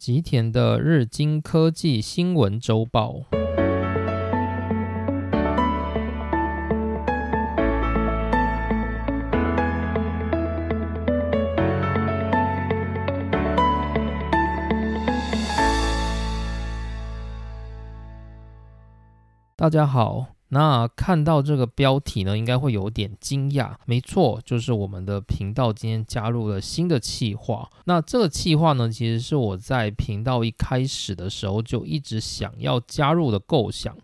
吉田的日经科技新闻周报。大家好。那看到这个标题呢，应该会有点惊讶。没错，就是我们的频道今天加入了新的企划。那这个企划呢，其实是我在频道一开始的时候就一直想要加入的构想，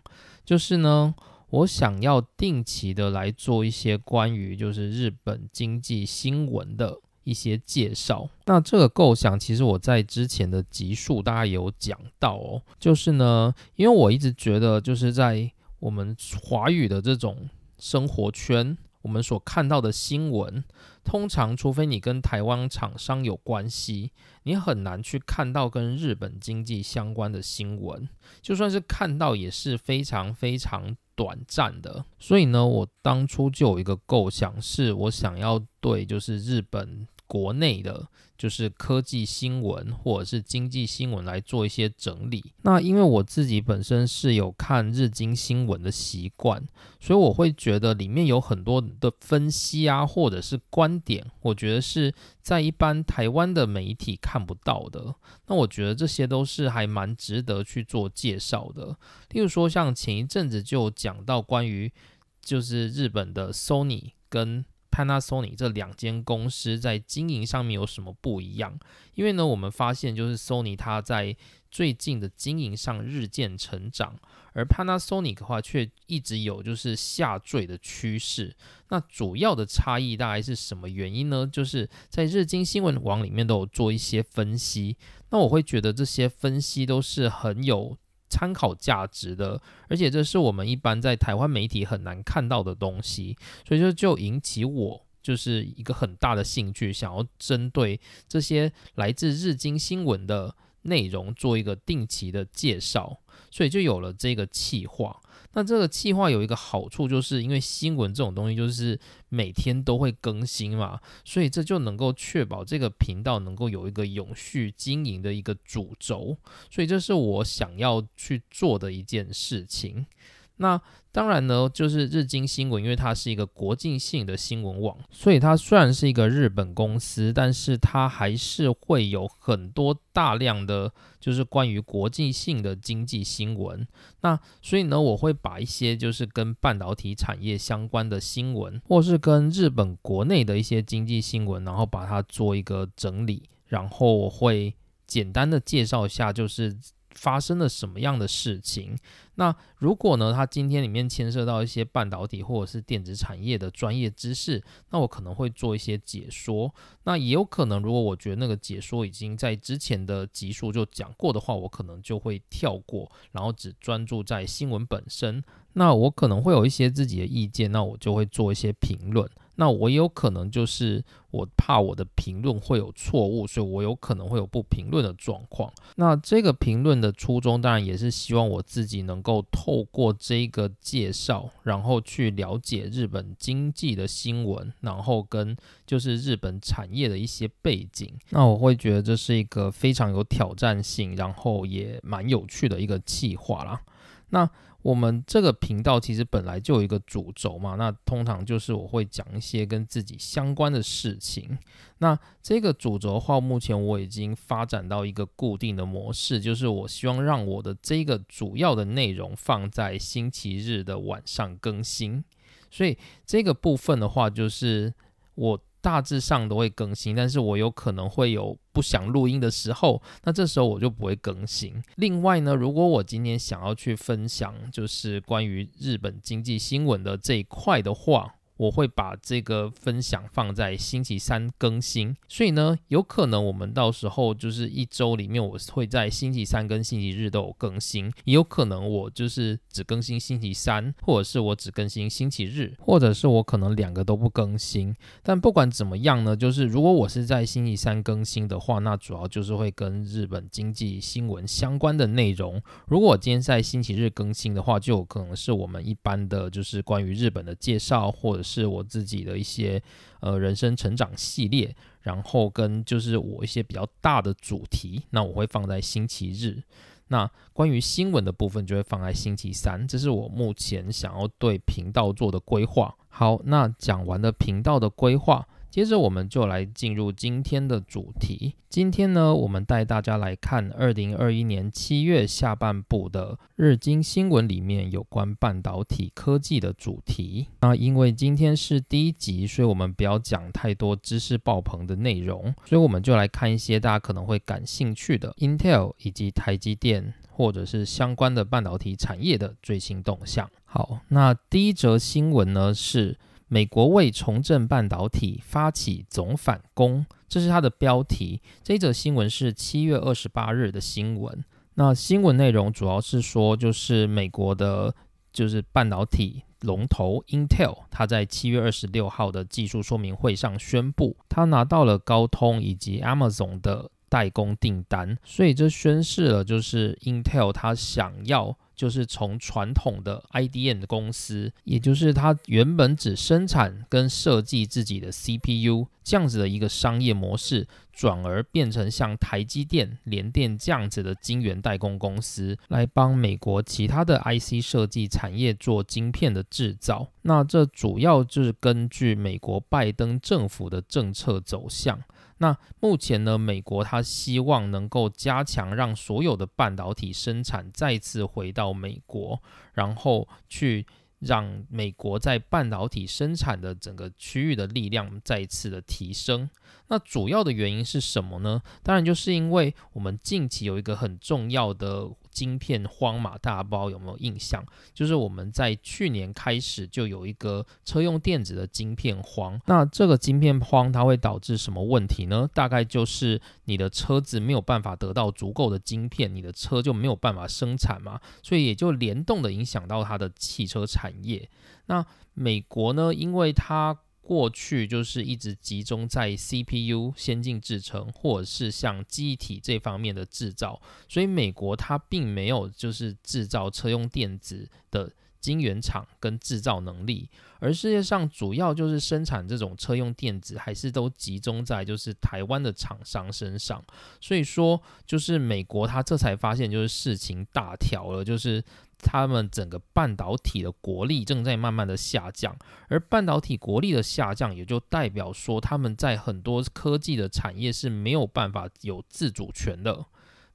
就是呢，我想要定期的来做一些关于就是日本经济新闻的一些介绍。那这个构想其实我在之前的集数大家有讲到哦，就是呢，因为我一直觉得就是在我们华语的这种生活圈，我们所看到的新闻，通常除非你跟台湾厂商有关系，你很难去看到跟日本经济相关的新闻。就算是看到，也是非常非常短暂的。所以呢，我当初就有一个构想，是我想要对就是日本国内的。就是科技新闻或者是经济新闻来做一些整理。那因为我自己本身是有看日经新闻的习惯，所以我会觉得里面有很多的分析啊，或者是观点，我觉得是在一般台湾的媒体看不到的。那我觉得这些都是还蛮值得去做介绍的。例如说，像前一阵子就讲到关于就是日本的 Sony 跟 Panasonic 这两间公司在经营上面有什么不一样？因为呢，我们发现就是 Sony 它在最近的经营上日渐成长，而 Panasonic 的话却一直有就是下坠的趋势。那主要的差异大概是什么原因呢？就是在日经新闻网里面都有做一些分析。那我会觉得这些分析都是很有参考价值的，而且这是我们一般在台湾媒体很难看到的东西，所以就就引起我就是一个很大的兴趣，想要针对这些来自日经新闻的内容做一个定期的介绍，所以就有了这个企划。那这个计划有一个好处，就是因为新闻这种东西就是每天都会更新嘛，所以这就能够确保这个频道能够有一个永续经营的一个主轴，所以这是我想要去做的一件事情。那当然呢，就是日经新闻，因为它是一个国际性的新闻网，所以它虽然是一个日本公司，但是它还是会有很多大量的就是关于国际性的经济新闻。那所以呢，我会把一些就是跟半导体产业相关的新闻，或是跟日本国内的一些经济新闻，然后把它做一个整理，然后我会简单的介绍一下，就是。发生了什么样的事情？那如果呢？它今天里面牵涉到一些半导体或者是电子产业的专业知识，那我可能会做一些解说。那也有可能，如果我觉得那个解说已经在之前的集数就讲过的话，我可能就会跳过，然后只专注在新闻本身。那我可能会有一些自己的意见，那我就会做一些评论。那我有可能就是我怕我的评论会有错误，所以我有可能会有不评论的状况。那这个评论的初衷当然也是希望我自己能够透过这个介绍，然后去了解日本经济的新闻，然后跟就是日本产业的一些背景。那我会觉得这是一个非常有挑战性，然后也蛮有趣的一个计划啦。那我们这个频道其实本来就有一个主轴嘛，那通常就是我会讲一些跟自己相关的事情。那这个主轴的话，目前我已经发展到一个固定的模式，就是我希望让我的这个主要的内容放在星期日的晚上更新。所以这个部分的话，就是我。大致上都会更新，但是我有可能会有不想录音的时候，那这时候我就不会更新。另外呢，如果我今天想要去分享，就是关于日本经济新闻的这一块的话。我会把这个分享放在星期三更新，所以呢，有可能我们到时候就是一周里面，我会在星期三跟星期日都有更新，也有可能我就是只更新星期三，或者是我只更新星期日，或者是我可能两个都不更新。但不管怎么样呢，就是如果我是在星期三更新的话，那主要就是会跟日本经济新闻相关的内容。如果我今天在星期日更新的话，就有可能是我们一般的就是关于日本的介绍，或者是我自己的一些呃人生成长系列。然后跟就是我一些比较大的主题，那我会放在星期日。那关于新闻的部分就会放在星期三，这是我目前想要对频道做的规划。好，那讲完了频道的规划。接着我们就来进入今天的主题。今天呢，我们带大家来看二零二一年七月下半部的日经新闻里面有关半导体科技的主题。那因为今天是第一集，所以我们不要讲太多知识爆棚的内容，所以我们就来看一些大家可能会感兴趣的 Intel 以及台积电或者是相关的半导体产业的最新动向。好，那第一则新闻呢是。美国为重振半导体发起总反攻，这是它的标题。这一则新闻是七月二十八日的新闻。那新闻内容主要是说，就是美国的，就是半导体龙头 Intel，它在七月二十六号的技术说明会上宣布，它拿到了高通以及 Amazon 的代工订单。所以这宣示了，就是 Intel 它想要。就是从传统的 IDM 公司，也就是它原本只生产跟设计自己的 CPU 这样子的一个商业模式，转而变成像台积电、联电这样子的晶圆代工公司，来帮美国其他的 IC 设计产业做晶片的制造。那这主要就是根据美国拜登政府的政策走向。那目前呢，美国它希望能够加强让所有的半导体生产再次回到美国，然后去让美国在半导体生产的整个区域的力量再次的提升。那主要的原因是什么呢？当然就是因为我们近期有一个很重要的。晶片荒嘛，大家不知道有没有印象？就是我们在去年开始就有一个车用电子的晶片荒。那这个晶片荒它会导致什么问题呢？大概就是你的车子没有办法得到足够的晶片，你的车就没有办法生产嘛，所以也就联动的影响到它的汽车产业。那美国呢？因为它过去就是一直集中在 CPU 先进制程，或者是像机体这方面的制造，所以美国它并没有就是制造车用电子的晶圆厂跟制造能力，而世界上主要就是生产这种车用电子，还是都集中在就是台湾的厂商身上，所以说就是美国它这才发现就是事情大条了，就是。他们整个半导体的国力正在慢慢的下降，而半导体国力的下降，也就代表说他们在很多科技的产业是没有办法有自主权的。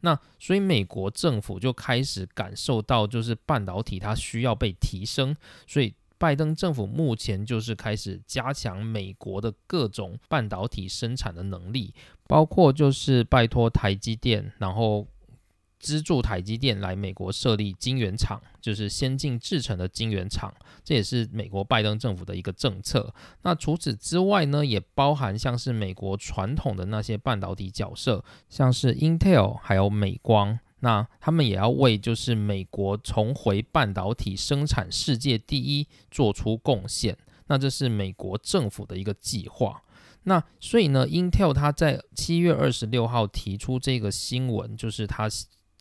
那所以美国政府就开始感受到，就是半导体它需要被提升，所以拜登政府目前就是开始加强美国的各种半导体生产的能力，包括就是拜托台积电，然后。资助台积电来美国设立晶圆厂，就是先进制程的晶圆厂，这也是美国拜登政府的一个政策。那除此之外呢，也包含像是美国传统的那些半导体角色，像是 Intel 还有美光，那他们也要为就是美国重回半导体生产世界第一做出贡献。那这是美国政府的一个计划。那所以呢，Intel 它在七月二十六号提出这个新闻，就是它。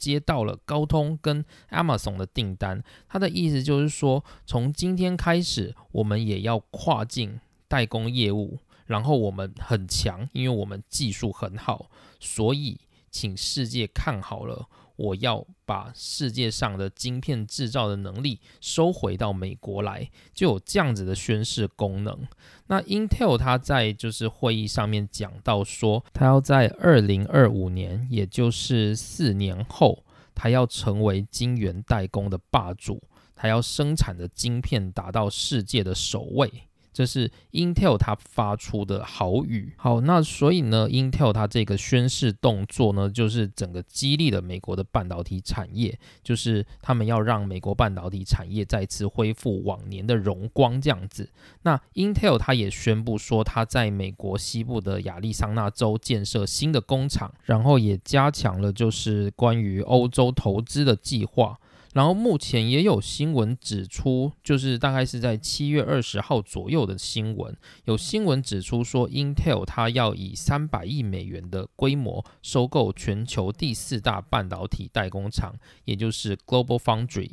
接到了高通跟 Amazon 的订单，他的意思就是说，从今天开始，我们也要跨境代工业务，然后我们很强，因为我们技术很好，所以请世界看好了。我要把世界上的晶片制造的能力收回到美国来，就有这样子的宣誓功能。那 Intel 它在就是会议上面讲到说，它要在二零二五年，也就是四年后，它要成为晶圆代工的霸主，它要生产的晶片达到世界的首位。这是 Intel 它发出的好语。好，那所以呢，Intel 它这个宣誓动作呢，就是整个激励了美国的半导体产业，就是他们要让美国半导体产业再次恢复往年的荣光这样子。那 Intel 它也宣布说，它在美国西部的亚利桑那州建设新的工厂，然后也加强了就是关于欧洲投资的计划。然后目前也有新闻指出，就是大概是在七月二十号左右的新闻，有新闻指出说，Intel 它要以三百亿美元的规模收购全球第四大半导体代工厂，也就是 Global Foundry。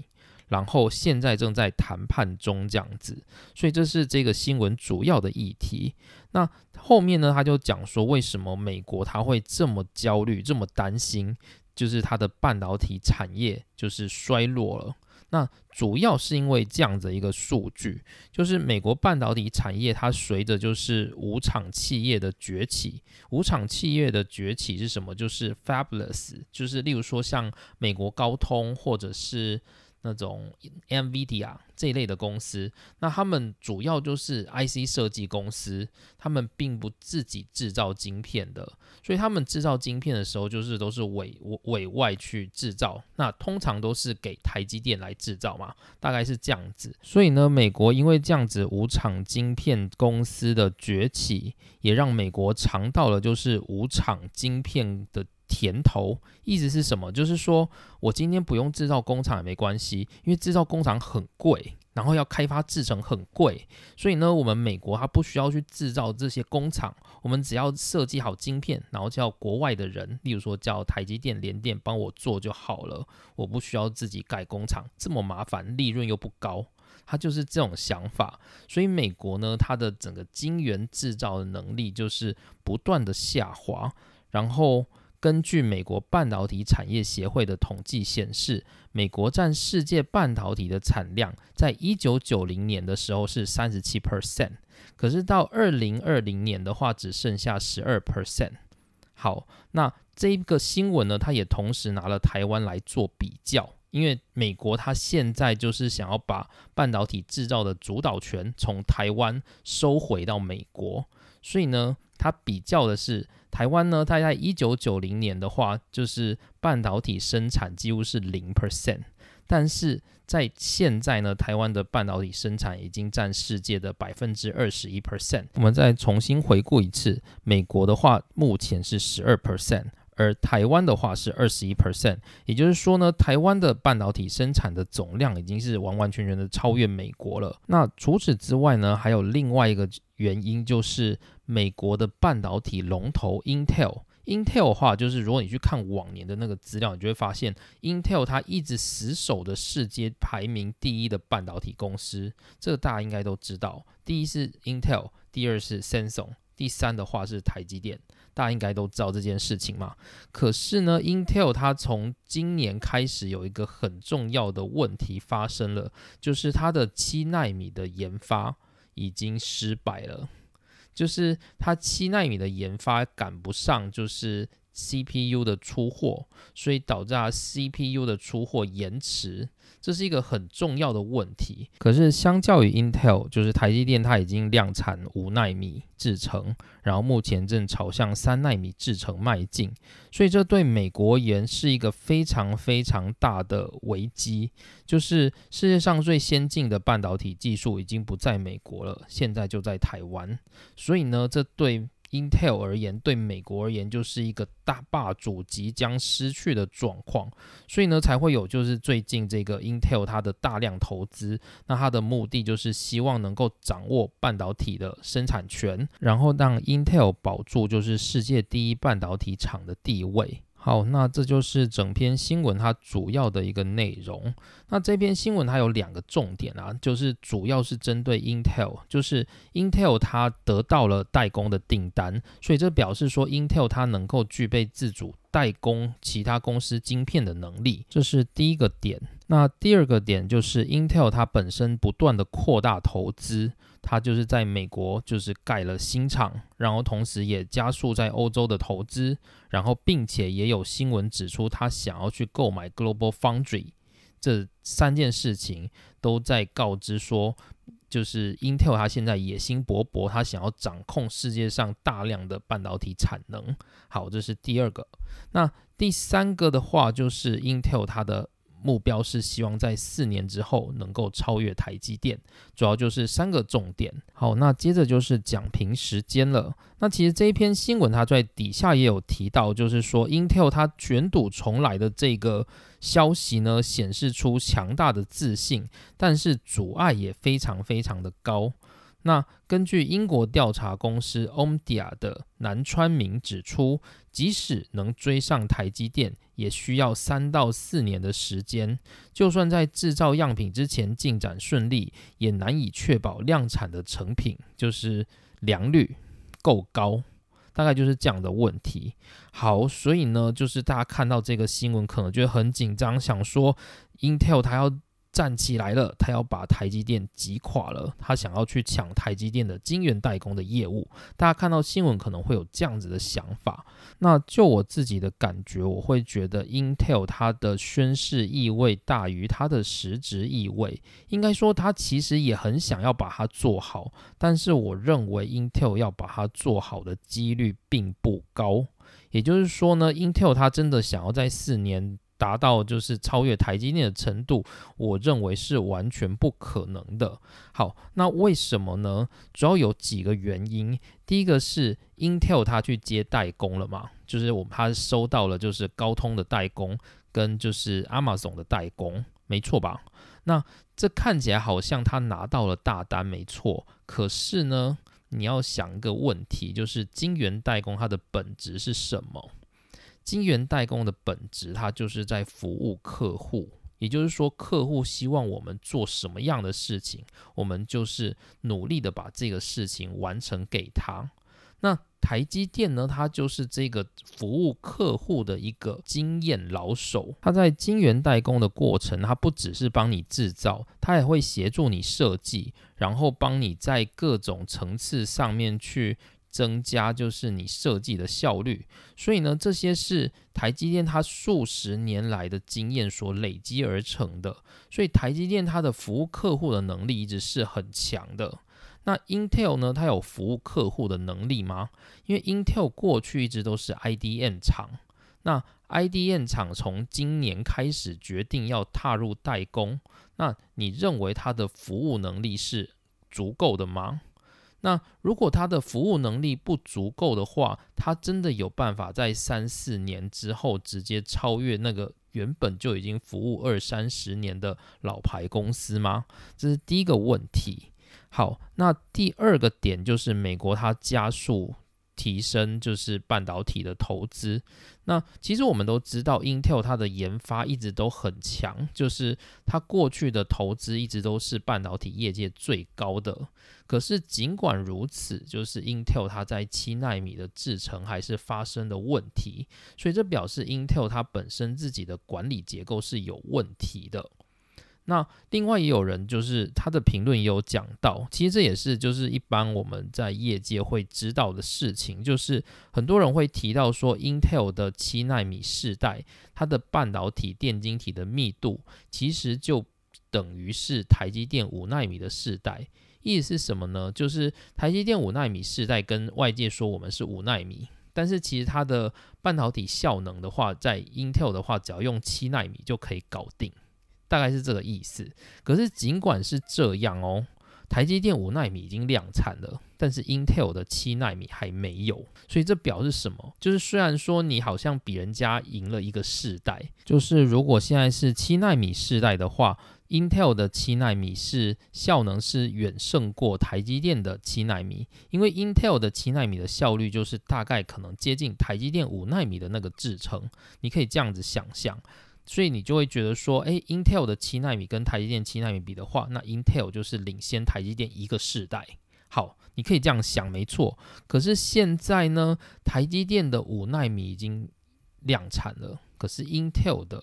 然后现在正在谈判中这样子，所以这是这个新闻主要的议题。那后面呢，他就讲说为什么美国他会这么焦虑、这么担心，就是它的半导体产业就是衰落了。那主要是因为这样的一个数据，就是美国半导体产业它随着就是五厂企业的崛起，五厂企业的崛起是什么？就是 Fabulous，就是例如说像美国高通或者是。那种 NVIDIA 这一类的公司，那他们主要就是 IC 设计公司，他们并不自己制造晶片的，所以他们制造晶片的时候，就是都是委委外去制造，那通常都是给台积电来制造嘛，大概是这样子。所以呢，美国因为这样子无厂晶片公司的崛起，也让美国尝到了就是无厂晶片的。甜头意思是什么？就是说我今天不用制造工厂也没关系，因为制造工厂很贵，然后要开发制成很贵，所以呢，我们美国它不需要去制造这些工厂，我们只要设计好晶片，然后叫国外的人，例如说叫台积电、联电帮我做就好了，我不需要自己盖工厂，这么麻烦，利润又不高，它就是这种想法。所以美国呢，它的整个晶圆制造的能力就是不断的下滑，然后。根据美国半导体产业协会的统计显示，美国占世界半导体的产量，在一九九零年的时候是三十七 percent，可是到二零二零年的话，只剩下十二 percent。好，那这一个新闻呢，它也同时拿了台湾来做比较，因为美国它现在就是想要把半导体制造的主导权从台湾收回到美国，所以呢，它比较的是。台湾呢，它在一九九零年的话，就是半导体生产几乎是零 percent，但是在现在呢，台湾的半导体生产已经占世界的百分之二十一 percent。我们再重新回顾一次，美国的话目前是十二 percent，而台湾的话是二十一 percent。也就是说呢，台湾的半导体生产的总量已经是完完全全的超越美国了。那除此之外呢，还有另外一个原因就是。美国的半导体龙头 Intel，Intel 的话，就是如果你去看往年的那个资料，你就会发现 Intel 它一直死守的世界排名第一的半导体公司，这个大家应该都知道。第一是 Intel，第二是 Samsung，第三的话是台积电，大家应该都知道这件事情嘛。可是呢，Intel 它从今年开始有一个很重要的问题发生了，就是它的七纳米的研发已经失败了。就是它七纳米的研发赶不上，就是 CPU 的出货，所以导致它 CPU 的出货延迟。这是一个很重要的问题。可是相较于 Intel，就是台积电，它已经量产五纳米制程，然后目前正朝向三纳米制程迈进。所以这对美国而言是一个非常非常大的危机。就是世界上最先进的半导体技术已经不在美国了，现在就在台湾。所以呢，这对 Intel 而言，对美国而言，就是一个大霸主即将失去的状况，所以呢，才会有就是最近这个 Intel 它的大量投资，那它的目的就是希望能够掌握半导体的生产权，然后让 Intel 保住就是世界第一半导体厂的地位。好，那这就是整篇新闻它主要的一个内容。那这篇新闻它有两个重点啊，就是主要是针对 Intel，就是 Intel 它得到了代工的订单，所以这表示说 Intel 它能够具备自主代工其他公司晶片的能力，这是第一个点。那第二个点就是 Intel 它本身不断的扩大投资。他就是在美国就是盖了新厂，然后同时也加速在欧洲的投资，然后并且也有新闻指出他想要去购买 Global Foundry，这三件事情都在告知说，就是 Intel 它现在野心勃勃，它想要掌控世界上大量的半导体产能。好，这是第二个。那第三个的话就是 Intel 它的。目标是希望在四年之后能够超越台积电，主要就是三个重点。好，那接着就是讲评时间了。那其实这一篇新闻它在底下也有提到，就是说 Intel 它卷土重来的这个消息呢，显示出强大的自信，但是阻碍也非常非常的高。那根据英国调查公司 Omdia 的南川明指出，即使能追上台积电。也需要三到四年的时间。就算在制造样品之前进展顺利，也难以确保量产的成品就是良率够高。大概就是这样的问题。好，所以呢，就是大家看到这个新闻，可能觉得很紧张，想说 Intel 它要。站起来了，他要把台积电击垮了，他想要去抢台积电的晶圆代工的业务。大家看到新闻可能会有这样子的想法。那就我自己的感觉，我会觉得 Intel 它的宣示意味大于它的实质意味。应该说，它其实也很想要把它做好，但是我认为 Intel 要把它做好的几率并不高。也就是说呢，Intel 它真的想要在四年。达到就是超越台积电的程度，我认为是完全不可能的。好，那为什么呢？主要有几个原因。第一个是 Intel 它去接代工了嘛，就是我们它收到了就是高通的代工跟就是 Amazon 的代工，没错吧？那这看起来好像他拿到了大单，没错。可是呢，你要想一个问题，就是晶圆代工它的本质是什么？晶圆代工的本质，它就是在服务客户，也就是说，客户希望我们做什么样的事情，我们就是努力的把这个事情完成给他。那台积电呢，它就是这个服务客户的一个经验老手。它在晶圆代工的过程，它不只是帮你制造，它也会协助你设计，然后帮你在各种层次上面去。增加就是你设计的效率，所以呢，这些是台积电它数十年来的经验所累积而成的。所以台积电它的服务客户的能力一直是很强的。那 Intel 呢，它有服务客户的能力吗？因为 Intel 过去一直都是 IDM 厂，那 IDM 厂从今年开始决定要踏入代工，那你认为它的服务能力是足够的吗？那如果他的服务能力不足够的话，他真的有办法在三四年之后直接超越那个原本就已经服务二三十年的老牌公司吗？这是第一个问题。好，那第二个点就是美国它加速。提升就是半导体的投资。那其实我们都知道，Intel 它的研发一直都很强，就是它过去的投资一直都是半导体业界最高的。可是尽管如此，就是 Intel 它在七纳米的制程还是发生了问题，所以这表示 Intel 它本身自己的管理结构是有问题的。那另外也有人就是他的评论也有讲到，其实这也是就是一般我们在业界会知道的事情，就是很多人会提到说，Intel 的七纳米世代，它的半导体电晶体的密度其实就等于是台积电五纳米的世代。意思是什么呢？就是台积电五纳米世代跟外界说我们是五纳米，但是其实它的半导体效能的话，在 Intel 的话，只要用七纳米就可以搞定。大概是这个意思。可是尽管是这样哦，台积电五纳米已经量产了，但是 Intel 的七纳米还没有。所以这表示什么？就是虽然说你好像比人家赢了一个世代，就是如果现在是七纳米世代的话，Intel 的七纳米是效能是远胜过台积电的七纳米，因为 Intel 的七纳米的效率就是大概可能接近台积电五纳米的那个制程。你可以这样子想象。所以你就会觉得说，诶 i n t e l 的七纳米跟台积电七纳米比的话，那 Intel 就是领先台积电一个世代。好，你可以这样想，没错。可是现在呢，台积电的五纳米已经量产了，可是 Intel 的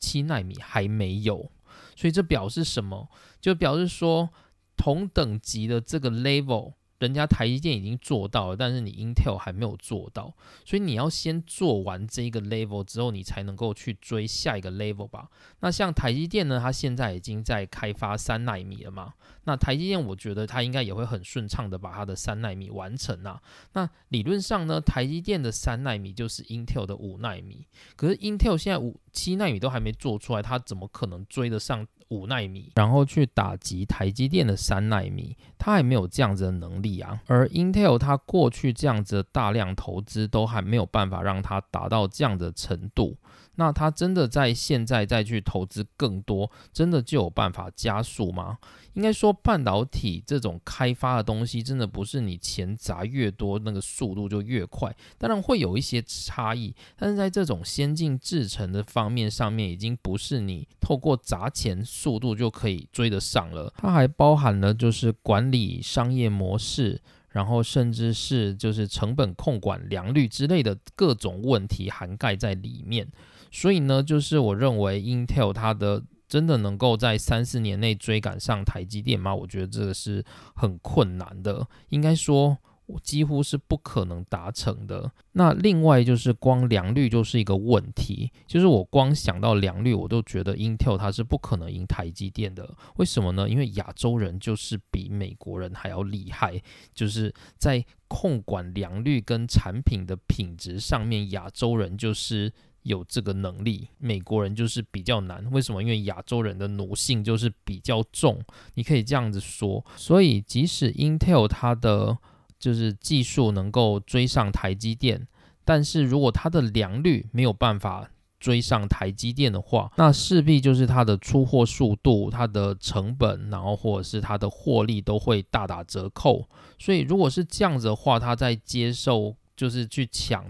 七纳米还没有。所以这表示什么？就表示说，同等级的这个 level。人家台积电已经做到了，但是你 Intel 还没有做到，所以你要先做完这一个 level 之后，你才能够去追下一个 level 吧。那像台积电呢，它现在已经在开发三纳米了嘛？那台积电我觉得它应该也会很顺畅的把它的三纳米完成啊。那理论上呢，台积电的三纳米就是 Intel 的五纳米，可是 Intel 现在五七纳米都还没做出来，它怎么可能追得上？五纳米，然后去打击台积电的三纳米，它还没有这样子的能力啊。而 Intel 它过去这样子的大量投资都还没有办法让它达到这样的程度。那它真的在现在再去投资更多，真的就有办法加速吗？应该说，半导体这种开发的东西，真的不是你钱砸越多，那个速度就越快。当然会有一些差异，但是在这种先进制程的方面上面，已经不是你透过砸钱速度就可以追得上了。它还包含了就是管理商业模式。然后甚至是就是成本控管、良率之类的各种问题涵盖在里面，所以呢，就是我认为 Intel 它的真的能够在三四年内追赶上台积电吗？我觉得这个是很困难的，应该说。几乎是不可能达成的。那另外就是光良率就是一个问题，就是我光想到良率，我都觉得 Intel 它是不可能赢台积电的。为什么呢？因为亚洲人就是比美国人还要厉害，就是在控管良率跟产品的品质上面，亚洲人就是有这个能力，美国人就是比较难。为什么？因为亚洲人的奴性就是比较重，你可以这样子说。所以即使 Intel 它的就是技术能够追上台积电，但是如果它的良率没有办法追上台积电的话，那势必就是它的出货速度、它的成本，然后或者是它的获利都会大打折扣。所以如果是这样子的话，它在接受就是去抢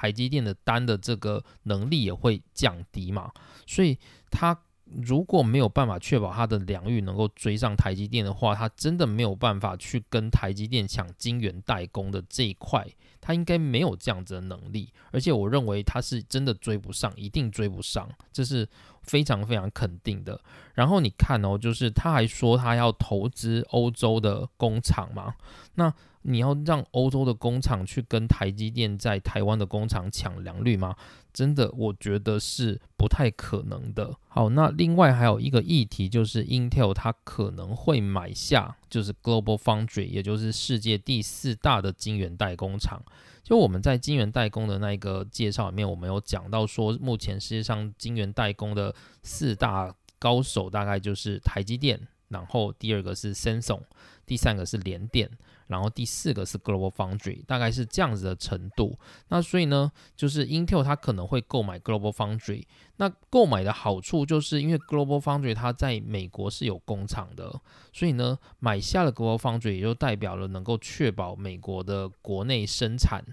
台积电的单的这个能力也会降低嘛。所以它。如果没有办法确保它的良率能够追上台积电的话，它真的没有办法去跟台积电抢晶圆代工的这一块，它应该没有这样子的能力。而且我认为它是真的追不上，一定追不上，这是非常非常肯定的。然后你看哦，就是他还说他要投资欧洲的工厂嘛，那。你要让欧洲的工厂去跟台积电在台湾的工厂抢良率吗？真的，我觉得是不太可能的。好，那另外还有一个议题就是 Intel 它可能会买下就是 Global Foundry，也就是世界第四大的晶圆代工厂。就我们在晶圆代工的那个介绍里面，我们有讲到说，目前世界上晶圆代工的四大高手大概就是台积电，然后第二个是 Samsung，第三个是联电。然后第四个是 Global Foundry，大概是这样子的程度。那所以呢，就是 Intel 它可能会购买 Global Foundry。那购买的好处就是因为 Global Foundry 它在美国是有工厂的，所以呢，买下了 Global Foundry 也就代表了能够确保美国的国内生产。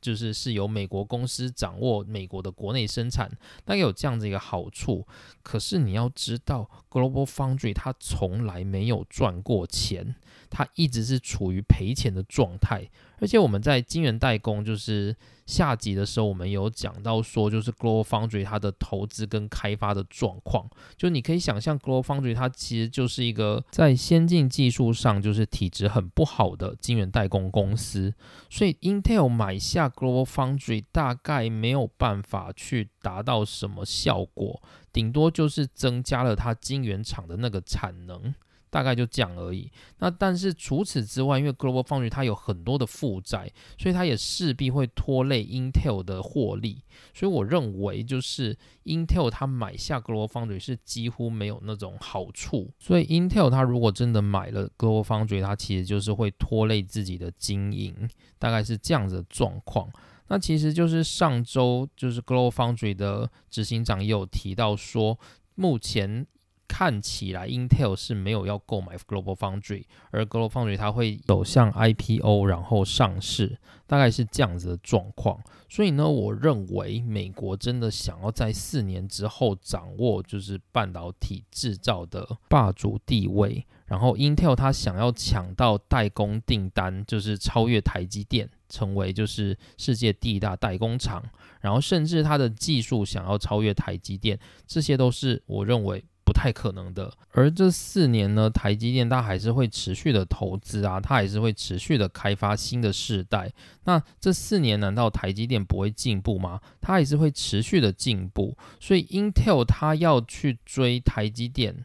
就是是由美国公司掌握美国的国内生产，大概有这样子一个好处。可是你要知道，Global Foundry 它从来没有赚过钱，它一直是处于赔钱的状态。而且我们在晶圆代工就是下集的时候，我们有讲到说，就是 Global Foundry 它的投资跟开发的状况，就你可以想象，Global Foundry 它其实就是一个在先进技术上就是体质很不好的晶圆代工公司，所以 Intel 买下 Global Foundry 大概没有办法去达到什么效果，顶多就是增加了它晶圆厂的那个产能。大概就这样而已。那但是除此之外，因为 Global Foundry 它有很多的负债，所以它也势必会拖累 Intel 的获利。所以我认为，就是 Intel 它买下 Global Foundry 是几乎没有那种好处。所以 Intel 它如果真的买了 Global Foundry，它其实就是会拖累自己的经营，大概是这样子的状况。那其实就是上周就是 Global Foundry 的执行长也有提到说，目前。看起来 Intel 是没有要购买 Global Foundry，而 Global Foundry 它会走向 IPO，然后上市，大概是这样子的状况。所以呢，我认为美国真的想要在四年之后掌握就是半导体制造的霸主地位，然后 Intel 它想要抢到代工订单，就是超越台积电，成为就是世界第一大代工厂，然后甚至它的技术想要超越台积电，这些都是我认为。不太可能的，而这四年呢，台积电它还是会持续的投资啊，它还是会持续的开发新的世代。那这四年难道台积电不会进步吗？它还是会持续的进步。所以 Intel 它要去追台积电，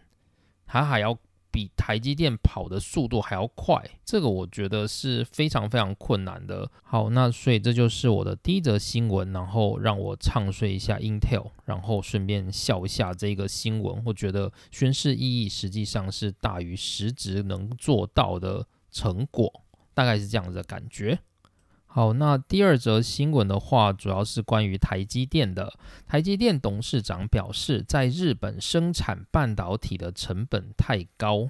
它还要。比台积电跑的速度还要快，这个我觉得是非常非常困难的。好，那所以这就是我的第一则新闻，然后让我唱衰一下 Intel，然后顺便笑一下这个新闻。我觉得宣誓意义实际上是大于实质能做到的成果，大概是这样子的感觉。好，那第二则新闻的话，主要是关于台积电的。台积电董事长表示，在日本生产半导体的成本太高。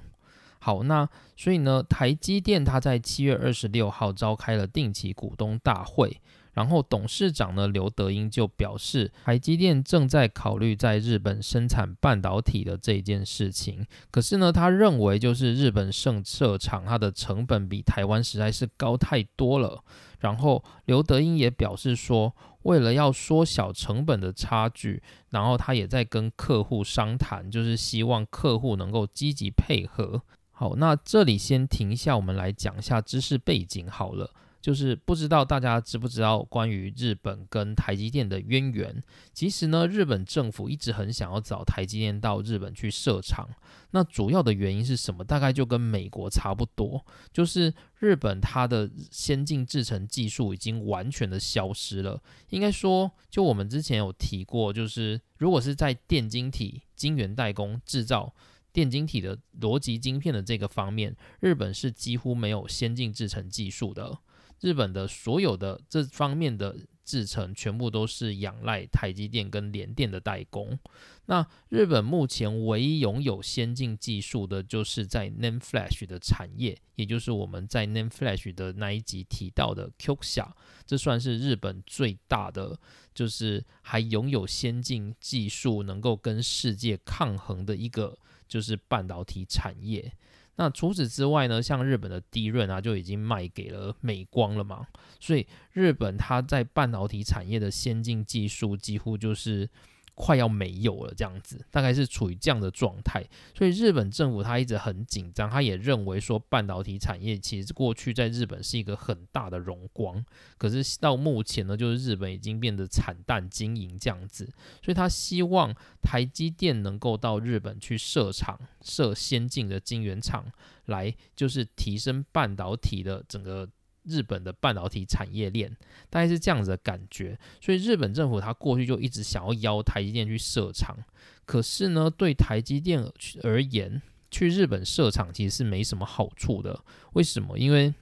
好，那所以呢，台积电它在七月二十六号召开了定期股东大会。然后董事长呢刘德英就表示，台积电正在考虑在日本生产半导体的这件事情。可是呢，他认为就是日本盛设厂它的成本比台湾实在是高太多了。然后刘德英也表示说，为了要缩小成本的差距，然后他也在跟客户商谈，就是希望客户能够积极配合。好，那这里先停一下，我们来讲一下知识背景好了。就是不知道大家知不知道关于日本跟台积电的渊源。其实呢，日本政府一直很想要找台积电到日本去设厂。那主要的原因是什么？大概就跟美国差不多，就是日本它的先进制程技术已经完全的消失了。应该说，就我们之前有提过，就是如果是在电晶体晶圆代工制造电晶体的逻辑晶片的这个方面，日本是几乎没有先进制程技术的。日本的所有的这方面的制程，全部都是仰赖台积电跟联电的代工。那日本目前唯一拥有先进技术的，就是在 NAND Flash 的产业，也就是我们在 NAND Flash 的那一集提到的 Qxia，这算是日本最大的，就是还拥有先进技术，能够跟世界抗衡的一个，就是半导体产业。那除此之外呢，像日本的低润啊，就已经卖给了美光了嘛，所以日本它在半导体产业的先进技术几乎就是。快要没有了，这样子大概是处于这样的状态，所以日本政府他一直很紧张，他也认为说半导体产业其实过去在日本是一个很大的荣光，可是到目前呢，就是日本已经变得惨淡经营这样子，所以他希望台积电能够到日本去设厂，设先进的晶圆厂，来就是提升半导体的整个。日本的半导体产业链大概是这样子的感觉，所以日本政府它过去就一直想要邀台积电去设厂，可是呢，对台积电而言，去日本设厂其实是没什么好处的。为什么？因为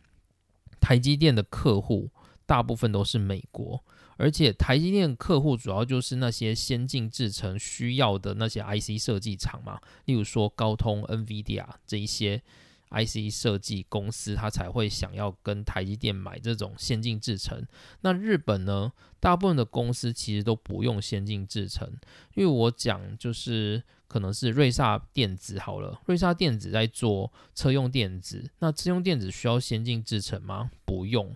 台积电的客户大部分都是美国，而且台积电客户主要就是那些先进制程需要的那些 IC 设计厂嘛，例如说高通、NVIDIA 这一些。IC 设计公司，他才会想要跟台积电买这种先进制程。那日本呢，大部分的公司其实都不用先进制程，因为我讲就是可能是瑞萨电子好了，瑞萨电子在做车用电子，那车用电子需要先进制程吗？不用。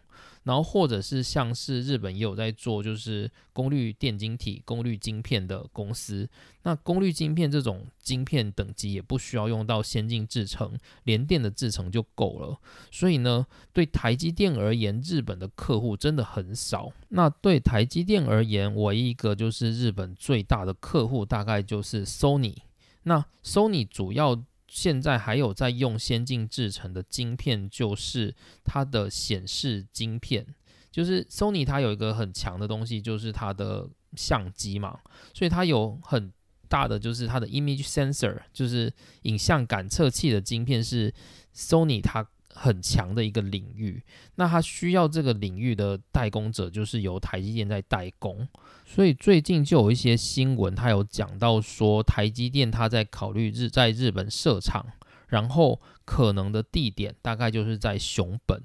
然后或者是像是日本也有在做，就是功率电晶体、功率晶片的公司。那功率晶片这种晶片等级也不需要用到先进制程，连电的制程就够了。所以呢，对台积电而言，日本的客户真的很少。那对台积电而言，唯一一个就是日本最大的客户，大概就是 Sony。那 Sony 主要。现在还有在用先进制成的晶片，就是它的显示晶片。就是 Sony 它有一个很强的东西，就是它的相机嘛，所以它有很大的就是它的 image sensor，就是影像感测器的晶片是 Sony 它。很强的一个领域，那它需要这个领域的代工者，就是由台积电在代工。所以最近就有一些新闻，它有讲到说，台积电它在考虑日在日本设厂，然后可能的地点大概就是在熊本。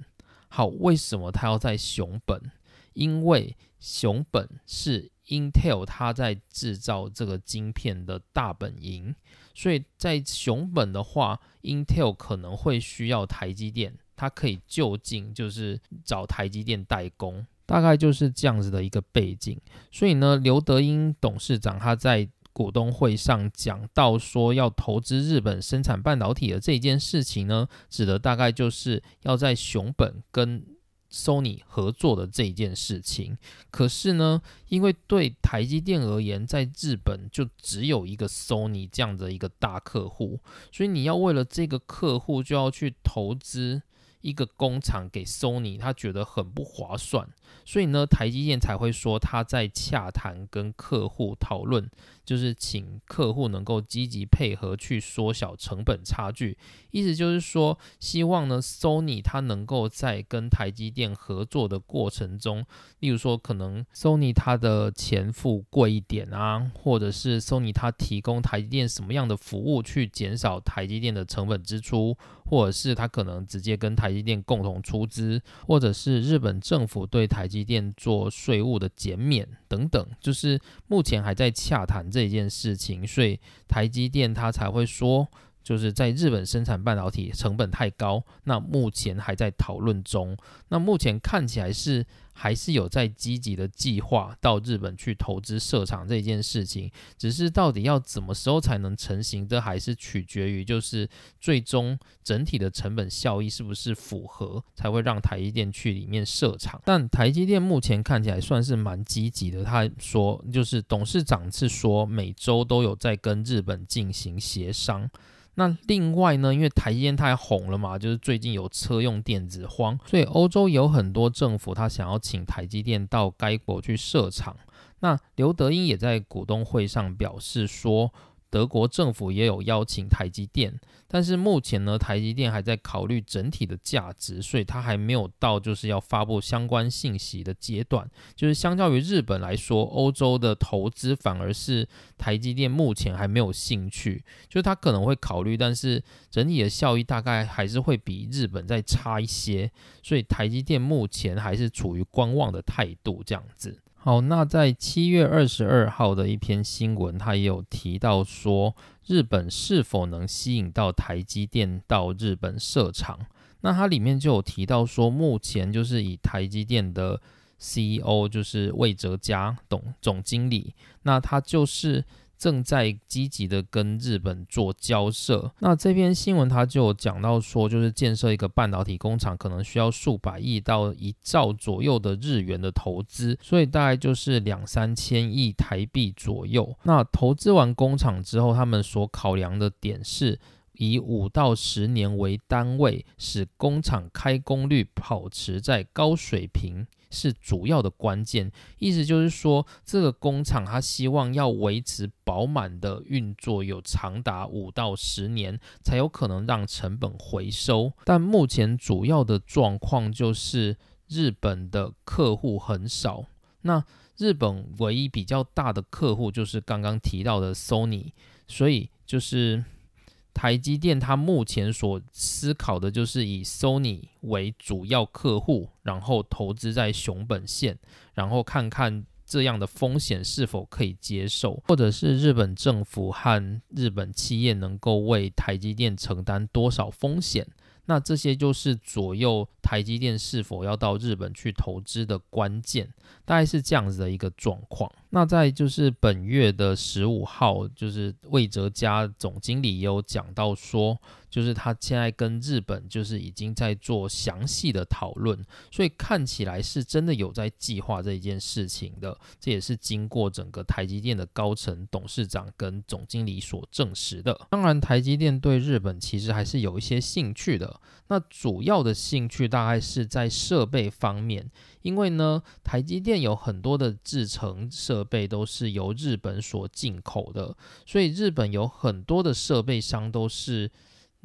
好，为什么它要在熊本？因为熊本是 Intel 它在制造这个晶片的大本营。所以在熊本的话，Intel 可能会需要台积电，它可以就近就是找台积电代工，大概就是这样子的一个背景。所以呢，刘德英董事长他在股东会上讲到说，要投资日本生产半导体的这件事情呢，指的大概就是要在熊本跟。Sony 合作的这一件事情，可是呢，因为对台积电而言，在日本就只有一个 Sony 这样的一个大客户，所以你要为了这个客户就要去投资一个工厂给 Sony，他觉得很不划算，所以呢，台积电才会说他在洽谈跟客户讨论就是请客户能够积极配合去缩小成本差距。意思就是说，希望呢，Sony 它能够在跟台积电合作的过程中，例如说，可能 Sony 它的钱付贵一点啊，或者是 Sony 它提供台积电什么样的服务去减少台积电的成本支出，或者是它可能直接跟台积电共同出资，或者是日本政府对台积电做税务的减免等等，就是目前还在洽谈这一件事情，所以台积电它才会说。就是在日本生产半导体成本太高，那目前还在讨论中。那目前看起来是还是有在积极的计划到日本去投资设厂这件事情，只是到底要怎么时候才能成型，这还是取决于就是最终整体的成本效益是不是符合，才会让台积电去里面设厂。但台积电目前看起来算是蛮积极的，他说就是董事长是说每周都有在跟日本进行协商。那另外呢，因为台积电太红了嘛，就是最近有车用电子荒，所以欧洲有很多政府他想要请台积电到该国去设厂。那刘德英也在股东会上表示说。德国政府也有邀请台积电，但是目前呢，台积电还在考虑整体的价值，所以它还没有到就是要发布相关信息的阶段。就是相较于日本来说，欧洲的投资反而是台积电目前还没有兴趣，就是它可能会考虑，但是整体的效益大概还是会比日本再差一些，所以台积电目前还是处于观望的态度这样子。好，那在七月二十二号的一篇新闻，它也有提到说，日本是否能吸引到台积电到日本设厂？那它里面就有提到说，目前就是以台积电的 CEO 就是魏哲家董总经理，那他就是。正在积极的跟日本做交涉。那这篇新闻它就讲到说，就是建设一个半导体工厂，可能需要数百亿到一兆左右的日元的投资，所以大概就是两三千亿台币左右。那投资完工厂之后，他们所考量的点是以五到十年为单位，使工厂开工率保持在高水平。是主要的关键，意思就是说，这个工厂它希望要维持饱满的运作，有长达五到十年，才有可能让成本回收。但目前主要的状况就是日本的客户很少，那日本唯一比较大的客户就是刚刚提到的 Sony，所以就是。台积电它目前所思考的就是以 Sony 为主要客户，然后投资在熊本县，然后看看这样的风险是否可以接受，或者是日本政府和日本企业能够为台积电承担多少风险。那这些就是左右台积电是否要到日本去投资的关键，大概是这样子的一个状况。那在就是本月的十五号，就是魏哲家总经理也有讲到说。就是他现在跟日本就是已经在做详细的讨论，所以看起来是真的有在计划这一件事情的。这也是经过整个台积电的高层董事长跟总经理所证实的。当然，台积电对日本其实还是有一些兴趣的。那主要的兴趣大概是在设备方面，因为呢，台积电有很多的制程设备都是由日本所进口的，所以日本有很多的设备商都是。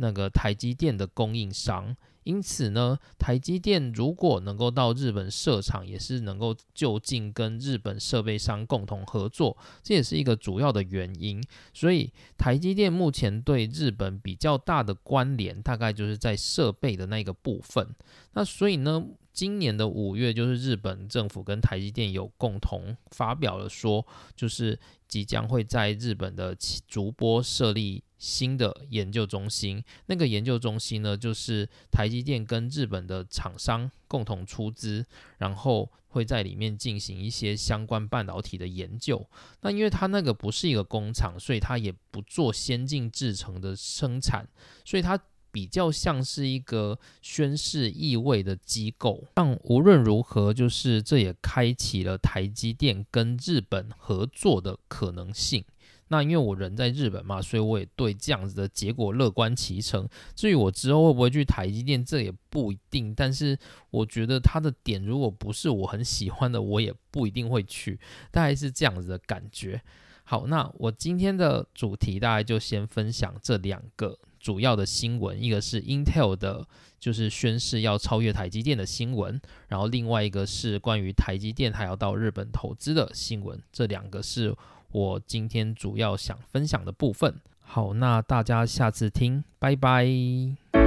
那个台积电的供应商，因此呢，台积电如果能够到日本设厂，也是能够就近跟日本设备商共同合作，这也是一个主要的原因。所以，台积电目前对日本比较大的关联，大概就是在设备的那个部分。那所以呢，今年的五月，就是日本政府跟台积电有共同发表了说，就是即将会在日本的竹波设立。新的研究中心，那个研究中心呢，就是台积电跟日本的厂商共同出资，然后会在里面进行一些相关半导体的研究。那因为它那个不是一个工厂，所以它也不做先进制程的生产，所以它比较像是一个宣示意味的机构。但无论如何，就是这也开启了台积电跟日本合作的可能性。那因为我人在日本嘛，所以我也对这样子的结果乐观其成。至于我之后会不会去台积电，这也不一定。但是我觉得它的点如果不是我很喜欢的，我也不一定会去。大概是这样子的感觉。好，那我今天的主题大概就先分享这两个主要的新闻，一个是 Intel 的，就是宣誓要超越台积电的新闻，然后另外一个是关于台积电还要到日本投资的新闻，这两个是我今天主要想分享的部分。好，那大家下次听，拜拜。